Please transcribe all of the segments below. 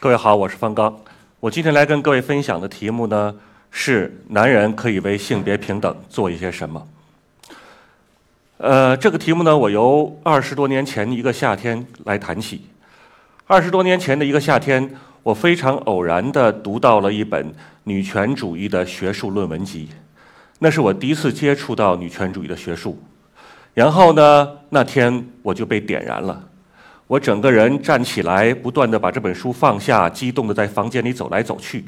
各位好，我是方刚。我今天来跟各位分享的题目呢是：男人可以为性别平等做一些什么？呃，这个题目呢，我由二十多年前的一个夏天来谈起。二十多年前的一个夏天，我非常偶然地读到了一本女权主义的学术论文集，那是我第一次接触到女权主义的学术。然后呢，那天我就被点燃了，我整个人站起来，不断地把这本书放下，激动的在房间里走来走去。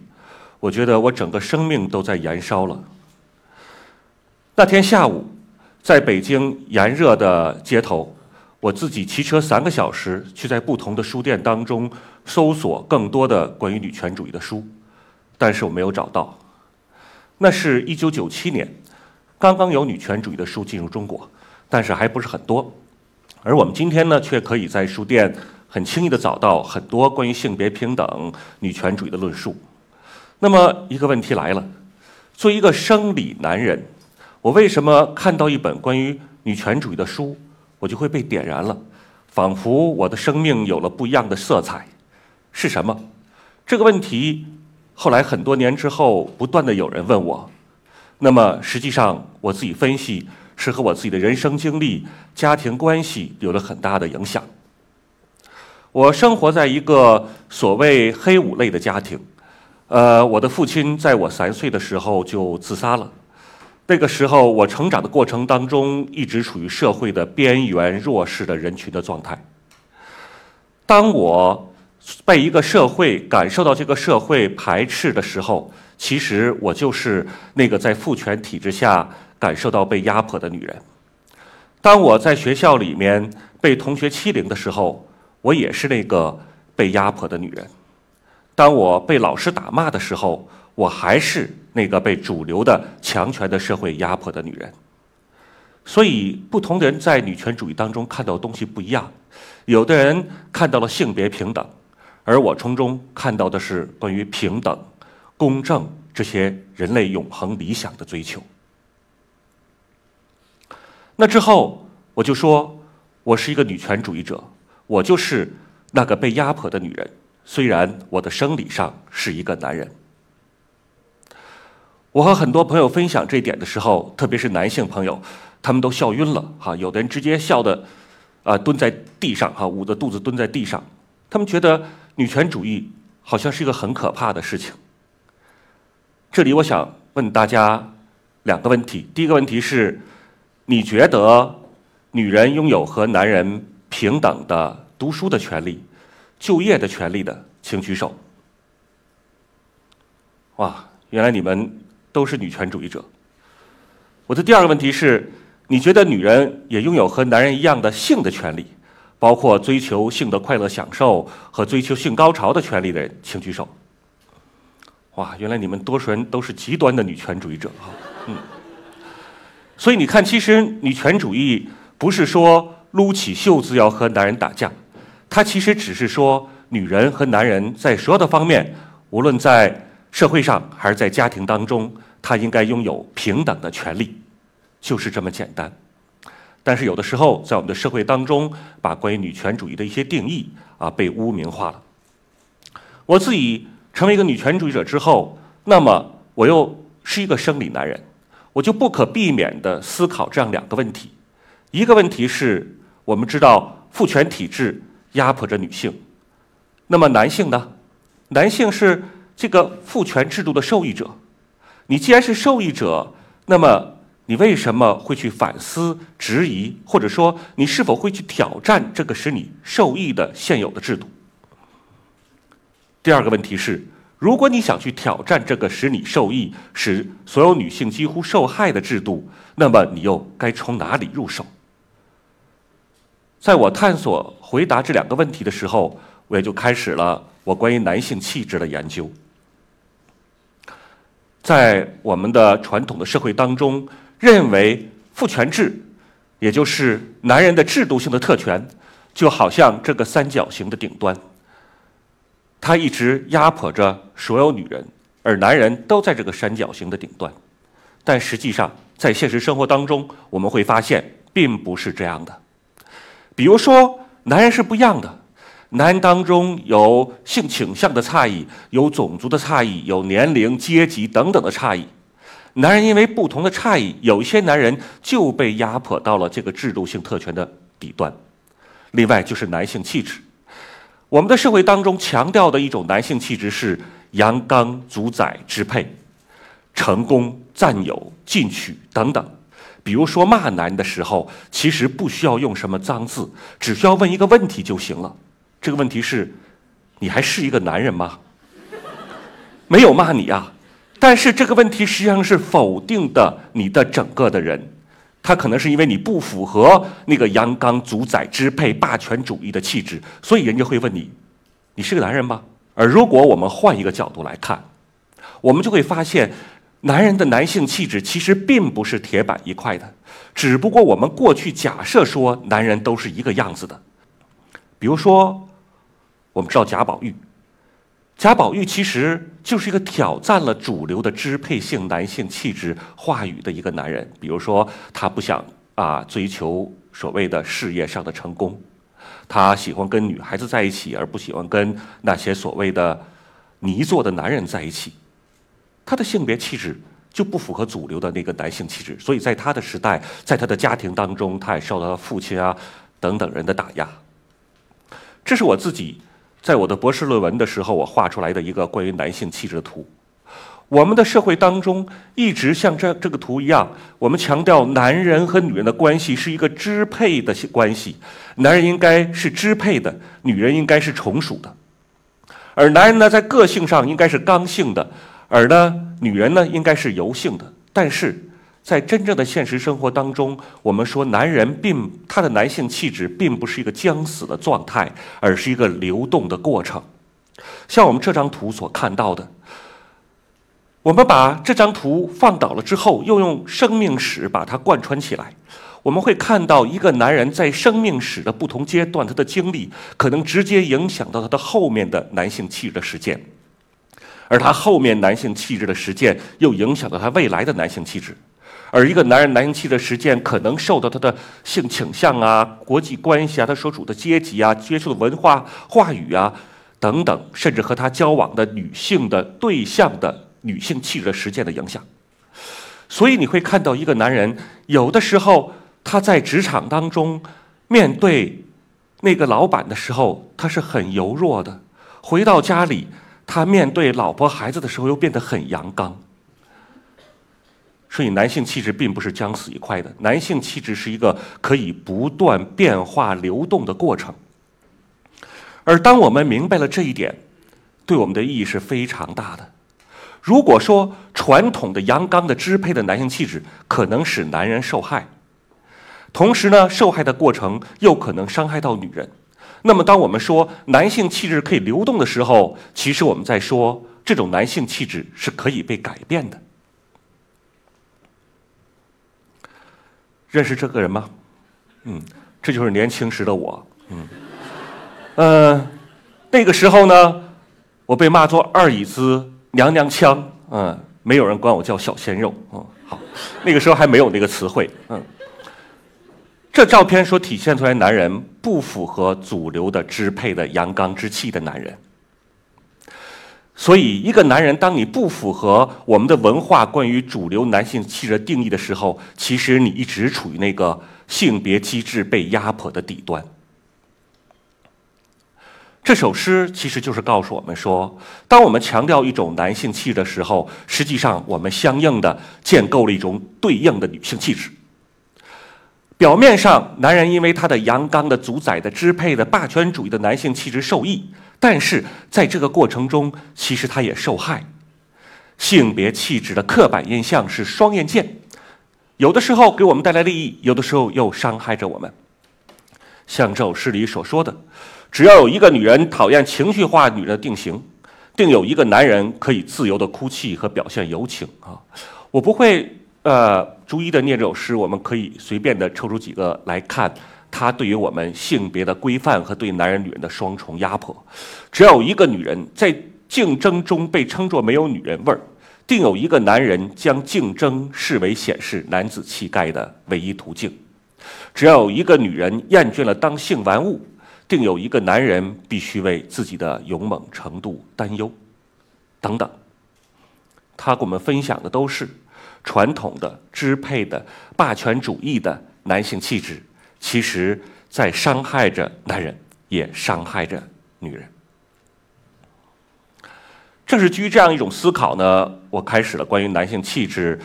我觉得我整个生命都在燃烧了。那天下午，在北京炎热的街头，我自己骑车三个小时，去在不同的书店当中搜索更多的关于女权主义的书，但是我没有找到。那是一九九七年，刚刚有女权主义的书进入中国。但是还不是很多，而我们今天呢，却可以在书店很轻易地找到很多关于性别平等、女权主义的论述。那么一个问题来了：作为一个生理男人，我为什么看到一本关于女权主义的书，我就会被点燃了，仿佛我的生命有了不一样的色彩？是什么？这个问题后来很多年之后，不断的有人问我。那么实际上，我自己分析。是和我自己的人生经历、家庭关系有了很大的影响。我生活在一个所谓黑五类的家庭，呃，我的父亲在我三岁的时候就自杀了。那个时候，我成长的过程当中一直处于社会的边缘、弱势的人群的状态。当我被一个社会感受到这个社会排斥的时候，其实我就是那个在父权体制下。感受到被压迫的女人。当我在学校里面被同学欺凌的时候，我也是那个被压迫的女人。当我被老师打骂的时候，我还是那个被主流的强权的社会压迫的女人。所以，不同的人在女权主义当中看到东西不一样。有的人看到了性别平等，而我从中看到的是关于平等、公正这些人类永恒理想的追求。那之后，我就说，我是一个女权主义者，我就是那个被压迫的女人。虽然我的生理上是一个男人，我和很多朋友分享这一点的时候，特别是男性朋友，他们都笑晕了。哈，有的人直接笑的，啊，蹲在地上，哈，捂着肚子蹲在地上。他们觉得女权主义好像是一个很可怕的事情。这里我想问大家两个问题，第一个问题是。你觉得女人拥有和男人平等的读书的权利、就业的权利的，请举手。哇，原来你们都是女权主义者。我的第二个问题是：你觉得女人也拥有和男人一样的性的权利，包括追求性的快乐享受和追求性高潮的权利的人，请举手。哇，原来你们多数人都是极端的女权主义者啊，嗯。所以你看，其实女权主义不是说撸起袖子要和男人打架，它其实只是说女人和男人在所有的方面，无论在社会上还是在家庭当中，他应该拥有平等的权利，就是这么简单。但是有的时候，在我们的社会当中，把关于女权主义的一些定义啊被污名化了。我自己成为一个女权主义者之后，那么我又是一个生理男人。我就不可避免地思考这样两个问题：一个问题是我们知道父权体制压迫着女性，那么男性呢？男性是这个父权制度的受益者。你既然是受益者，那么你为什么会去反思、质疑，或者说你是否会去挑战这个使你受益的现有的制度？第二个问题是。如果你想去挑战这个使你受益、使所有女性几乎受害的制度，那么你又该从哪里入手？在我探索回答这两个问题的时候，我也就开始了我关于男性气质的研究。在我们的传统的社会当中，认为父权制，也就是男人的制度性的特权，就好像这个三角形的顶端。他一直压迫着所有女人，而男人都在这个三角形的顶端。但实际上，在现实生活当中，我们会发现并不是这样的。比如说，男人是不一样的，男人当中有性倾向的差异，有种族的差异，有年龄、阶级等等的差异。男人因为不同的差异，有一些男人就被压迫到了这个制度性特权的底端。另外就是男性气质，我们的社会当中强调的一种男性气质是阳刚、主宰、支配、成功、占有、进取等等。比如说骂男人的时候，其实不需要用什么脏字，只需要问一个问题就行了。这个问题是：你还是一个男人吗？没有骂你啊，但是这个问题实际上是否定的你的整个的人。他可能是因为你不符合那个阳刚、主宰、支配、霸权主义的气质，所以人家会问你：你是个男人吗？而如果我们换一个角度来看，我们就会发现。男人的男性气质其实并不是铁板一块的，只不过我们过去假设说男人都是一个样子的。比如说，我们知道贾宝玉，贾宝玉其实就是一个挑战了主流的支配性男性气质话语的一个男人。比如说，他不想啊追求所谓的事业上的成功，他喜欢跟女孩子在一起，而不喜欢跟那些所谓的泥做的男人在一起。他的性别气质就不符合主流的那个男性气质，所以在他的时代，在他的家庭当中，他也受到了父亲啊等等人的打压。这是我自己在我的博士论文的时候，我画出来的一个关于男性气质的图。我们的社会当中一直像这这个图一样，我们强调男人和女人的关系是一个支配的关系，男人应该是支配的，女人应该是从属的，而男人呢，在个性上应该是刚性的。而呢，女人呢应该是柔性的，但是在真正的现实生活当中，我们说男人并他的男性气质并不是一个将死的状态，而是一个流动的过程。像我们这张图所看到的，我们把这张图放倒了之后，又用生命史把它贯穿起来，我们会看到一个男人在生命史的不同阶段，他的经历可能直接影响到他的后面的男性气质的实践。而他后面男性气质的实践，又影响到他未来的男性气质。而一个男人男性气质的实践，可能受到他的性倾向啊、国际关系啊、他所处的阶级啊、接触的文化话语啊等等，甚至和他交往的女性的对象的女性气质的实践的影响。所以你会看到，一个男人有的时候他在职场当中面对那个老板的时候，他是很柔弱的；回到家里。他面对老婆孩子的时候又变得很阳刚，所以男性气质并不是将死一块的，男性气质是一个可以不断变化流动的过程。而当我们明白了这一点，对我们的意义是非常大的。如果说传统的阳刚的支配的男性气质可能使男人受害，同时呢，受害的过程又可能伤害到女人。那么，当我们说男性气质可以流动的时候，其实我们在说这种男性气质是可以被改变的。认识这个人吗？嗯，这就是年轻时的我。嗯，呃，那个时候呢，我被骂作二椅子娘娘腔。嗯，没有人管我叫小鲜肉。嗯，好，那个时候还没有那个词汇。嗯。这照片所体现出来，男人不符合主流的支配的阳刚之气的男人。所以，一个男人，当你不符合我们的文化关于主流男性气质定义的时候，其实你一直处于那个性别机制被压迫的底端。这首诗其实就是告诉我们说，当我们强调一种男性气质的时候，实际上我们相应的建构了一种对应的女性气质。表面上，男人因为他的阳刚的、主宰的、支配的、霸权主义的男性气质受益，但是在这个过程中，其实他也受害。性别气质的刻板印象是双刃剑，有的时候给我们带来利益，有的时候又伤害着我们。像这首诗里所说的：“只要有一个女人讨厌情绪化女人定型，定有一个男人可以自由的哭泣和表现柔情。”啊，我不会。呃，逐一的念这首诗，我们可以随便的抽出几个来看，它对于我们性别的规范和对男人、女人的双重压迫。只要有一个女人在竞争中被称作没有女人味儿，定有一个男人将竞争视为显示男子气概的唯一途径。只要有一个女人厌倦了当性玩物，定有一个男人必须为自己的勇猛程度担忧，等等。他给我们分享的都是传统的支配的霸权主义的男性气质，其实在伤害着男人，也伤害着女人。正是基于这样一种思考呢，我开始了关于男性气质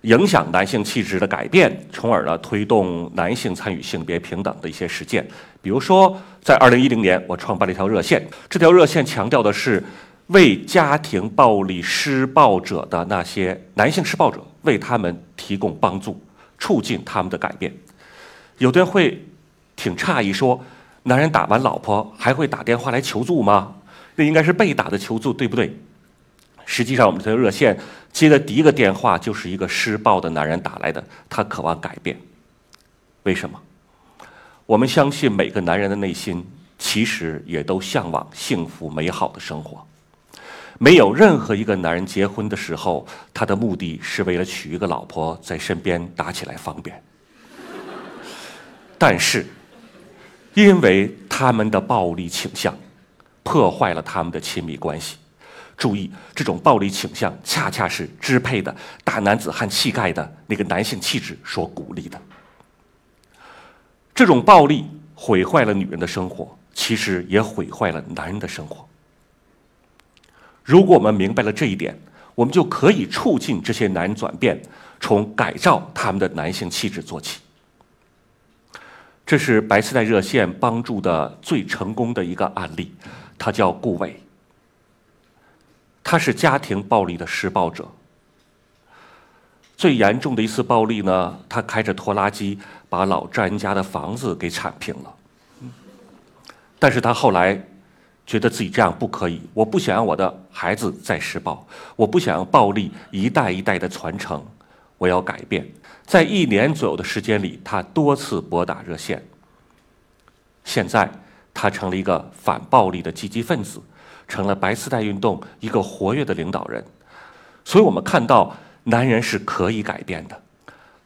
影响男性气质的改变，从而呢推动男性参与性别平等的一些实践。比如说，在二零一零年，我创办了一条热线，这条热线强调的是为家庭暴力施暴者的那些男性施暴者，为他们提供帮助，促进他们的改变。有的人会挺诧异说：“男人打完老婆还会打电话来求助吗？那应该是被打的求助，对不对？”实际上，我们这个热线接的第一个电话就是一个施暴的男人打来的，他渴望改变。为什么？我们相信每个男人的内心其实也都向往幸福美好的生活。没有任何一个男人结婚的时候，他的目的是为了娶一个老婆在身边打起来方便。但是，因为他们的暴力倾向，破坏了他们的亲密关系。注意，这种暴力倾向恰恰是支配的大男子汉气概的那个男性气质所鼓励的。这种暴力毁坏了女人的生活，其实也毁坏了男人的生活。如果我们明白了这一点，我们就可以促进这些男人转变，从改造他们的男性气质做起。这是白丝带热线帮助的最成功的一个案例，他叫顾伟。他是家庭暴力的施暴者。最严重的一次暴力呢，他开着拖拉机把老丈人家的房子给铲平了。但是他后来觉得自己这样不可以，我不想让我的孩子再施暴，我不想让暴力一代一代的传承，我要改变。在一年左右的时间里，他多次拨打热线。现在他成了一个反暴力的积极分子。成了白丝带运动一个活跃的领导人，所以我们看到男人是可以改变的。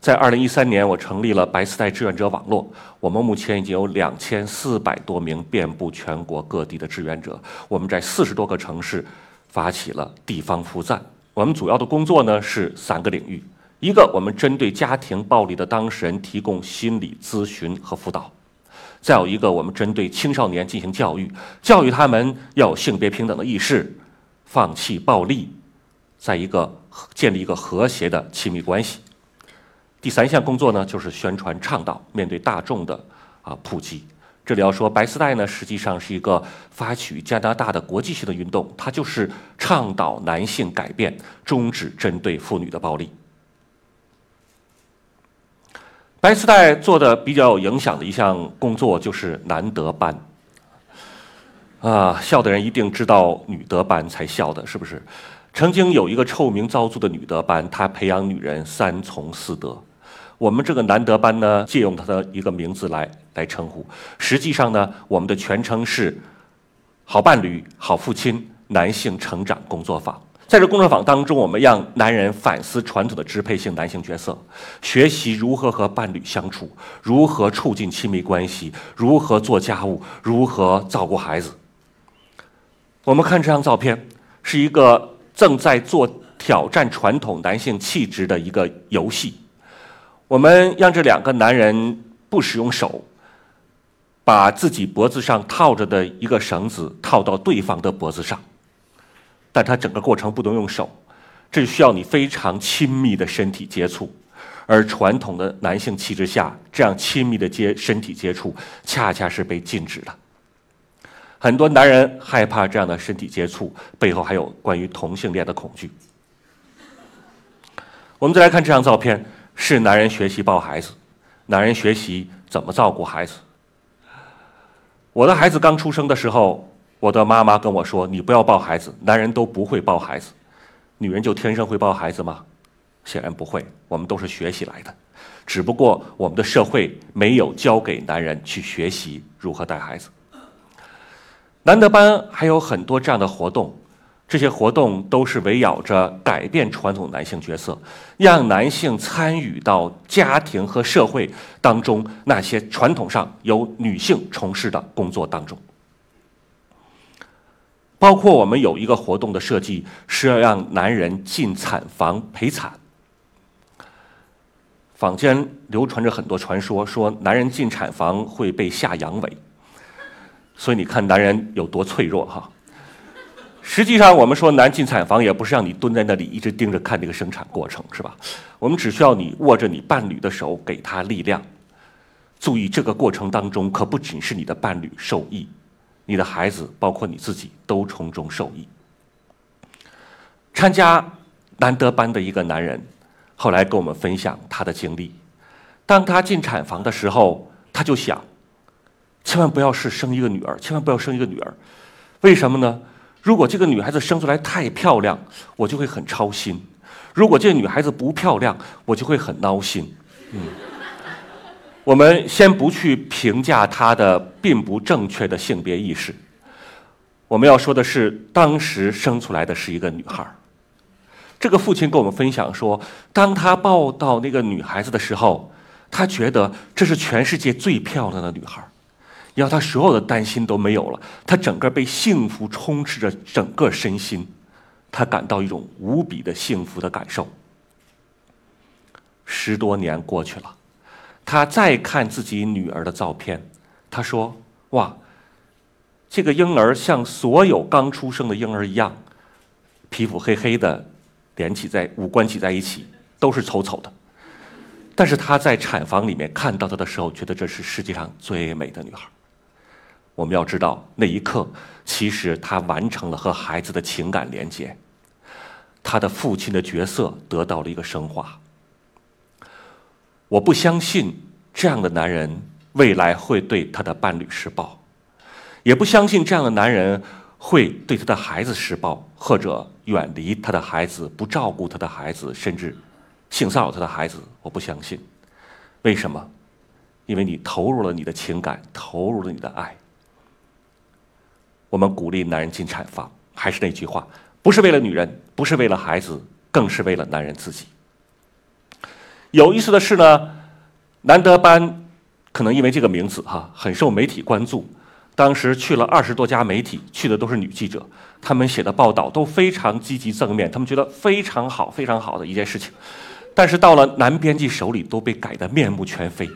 在二零一三年，我成立了白丝带志愿者网络，我们目前已经有两千四百多名遍布全国各地的志愿者。我们在四十多个城市发起了地方扶站。我们主要的工作呢是三个领域：一个，我们针对家庭暴力的当事人提供心理咨询和辅导。再有一个，我们针对青少年进行教育，教育他们要有性别平等的意识，放弃暴力，在一个建立一个和谐的亲密关系。第三项工作呢，就是宣传倡导，面对大众的啊普及。这里要说，白丝带呢，实际上是一个发起加拿大的国际性的运动，它就是倡导男性改变，终止针对妇女的暴力。白丝带做的比较有影响的一项工作就是男德班，啊，笑的人一定知道女德班才笑的，是不是？曾经有一个臭名昭著的女德班，她培养女人三从四德。我们这个男德班呢，借用它的一个名字来来称呼。实际上呢，我们的全称是“好伴侣、好父亲男性成长工作坊”。在这工作坊当中，我们让男人反思传统的支配性男性角色，学习如何和伴侣相处，如何促进亲密关系，如何做家务，如何照顾孩子。我们看这张照片，是一个正在做挑战传统男性气质的一个游戏。我们让这两个男人不使用手，把自己脖子上套着的一个绳子套到对方的脖子上。但它整个过程不能用手，这需要你非常亲密的身体接触，而传统的男性气质下，这样亲密的接身体接触恰恰是被禁止的。很多男人害怕这样的身体接触，背后还有关于同性恋的恐惧。我们再来看这张照片，是男人学习抱孩子，男人学习怎么照顾孩子。我的孩子刚出生的时候。我的妈妈跟我说：“你不要抱孩子，男人都不会抱孩子，女人就天生会抱孩子吗？显然不会，我们都是学习来的，只不过我们的社会没有教给男人去学习如何带孩子。”男德班还有很多这样的活动，这些活动都是围绕着改变传统男性角色，让男性参与到家庭和社会当中那些传统上由女性从事的工作当中。包括我们有一个活动的设计是要让男人进产房陪产。坊间流传着很多传说，说男人进产房会被下阳痿，所以你看男人有多脆弱哈。实际上，我们说男进产房也不是让你蹲在那里一直盯着看这个生产过程，是吧？我们只需要你握着你伴侣的手，给他力量。注意，这个过程当中可不仅是你的伴侣受益。你的孩子，包括你自己，都从中受益。参加难得班的一个男人，后来跟我们分享他的经历。当他进产房的时候，他就想：千万不要是生一个女儿，千万不要生一个女儿。为什么呢？如果这个女孩子生出来太漂亮，我就会很操心；如果这个女孩子不漂亮，我就会很闹心。嗯。我们先不去评价他的并不正确的性别意识，我们要说的是，当时生出来的是一个女孩这个父亲跟我们分享说，当他抱到那个女孩子的时候，他觉得这是全世界最漂亮的女孩然后他所有的担心都没有了，他整个被幸福充斥着整个身心，他感到一种无比的幸福的感受。十多年过去了。他再看自己女儿的照片，他说：“哇，这个婴儿像所有刚出生的婴儿一样，皮肤黑黑的，连起在五官挤在一起，都是丑丑的。但是他在产房里面看到她的时候，觉得这是世界上最美的女孩。我们要知道，那一刻其实他完成了和孩子的情感连接，他的父亲的角色得到了一个升华。”我不相信这样的男人未来会对他的伴侣施暴，也不相信这样的男人会对他的孩子施暴，或者远离他的孩子，不照顾他的孩子，甚至性骚扰他的孩子。我不相信，为什么？因为你投入了你的情感，投入了你的爱。我们鼓励男人进产房，还是那句话，不是为了女人，不是为了孩子，更是为了男人自己。有意思的是呢，南德班可能因为这个名字哈很受媒体关注。当时去了二十多家媒体，去的都是女记者，他们写的报道都非常积极正面，他们觉得非常好、非常好的一件事情。但是到了男编辑手里，都被改得面目全非。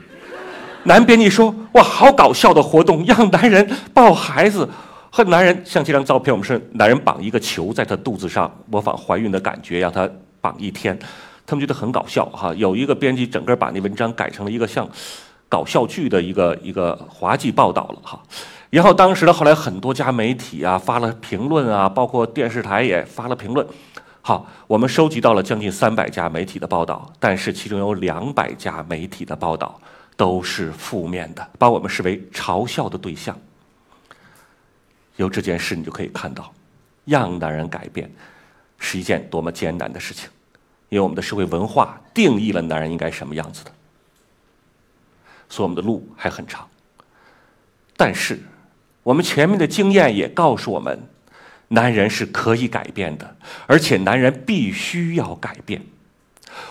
男编辑说：“哇，好搞笑的活动，让男人抱孩子，和男人像这张照片，我们是男人绑一个球在他肚子上，模仿怀孕的感觉，让他绑一天。”他们觉得很搞笑哈，有一个编辑整个把那文章改成了一个像搞笑剧的一个一个滑稽报道了哈。然后当时呢，后来很多家媒体啊发了评论啊，包括电视台也发了评论。好，我们收集到了将近三百家媒体的报道，但是其中有两百家媒体的报道都是负面的，把我们视为嘲笑的对象。由这件事你就可以看到，让男人改变是一件多么艰难的事情。因为我们的社会文化定义了男人应该什么样子的，所以我们的路还很长。但是，我们前面的经验也告诉我们，男人是可以改变的，而且男人必须要改变。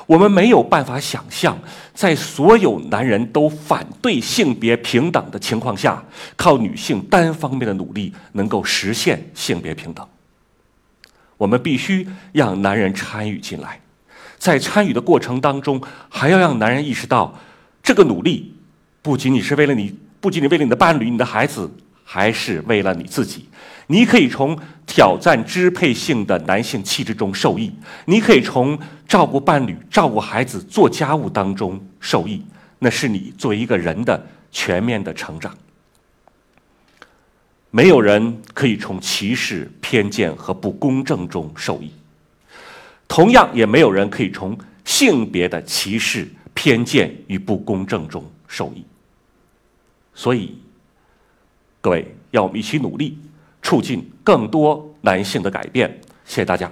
我们没有办法想象，在所有男人都反对性别平等的情况下，靠女性单方面的努力能够实现性别平等。我们必须让男人参与进来。在参与的过程当中，还要让男人意识到，这个努力不仅仅是为了你，不仅仅为了你的伴侣、你的孩子，还是为了你自己。你可以从挑战支配性的男性气质中受益，你可以从照顾伴侣、照顾孩子、做家务当中受益。那是你作为一个人的全面的成长。没有人可以从歧视、偏见和不公正中受益。同样，也没有人可以从性别的歧视、偏见与不公正中受益。所以，各位，让我们一起努力，促进更多男性的改变。谢谢大家。